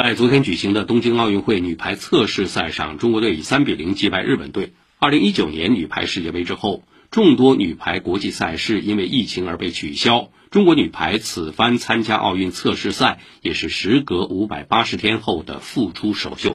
在昨天举行的东京奥运会女排测试赛上中国队以三比零击败日本队。二零一九年女排世界杯之后众多女排国际赛事因为疫情而被取消。中国女排此番参加奥运测试赛也是时隔五百八十天后的复出首秀。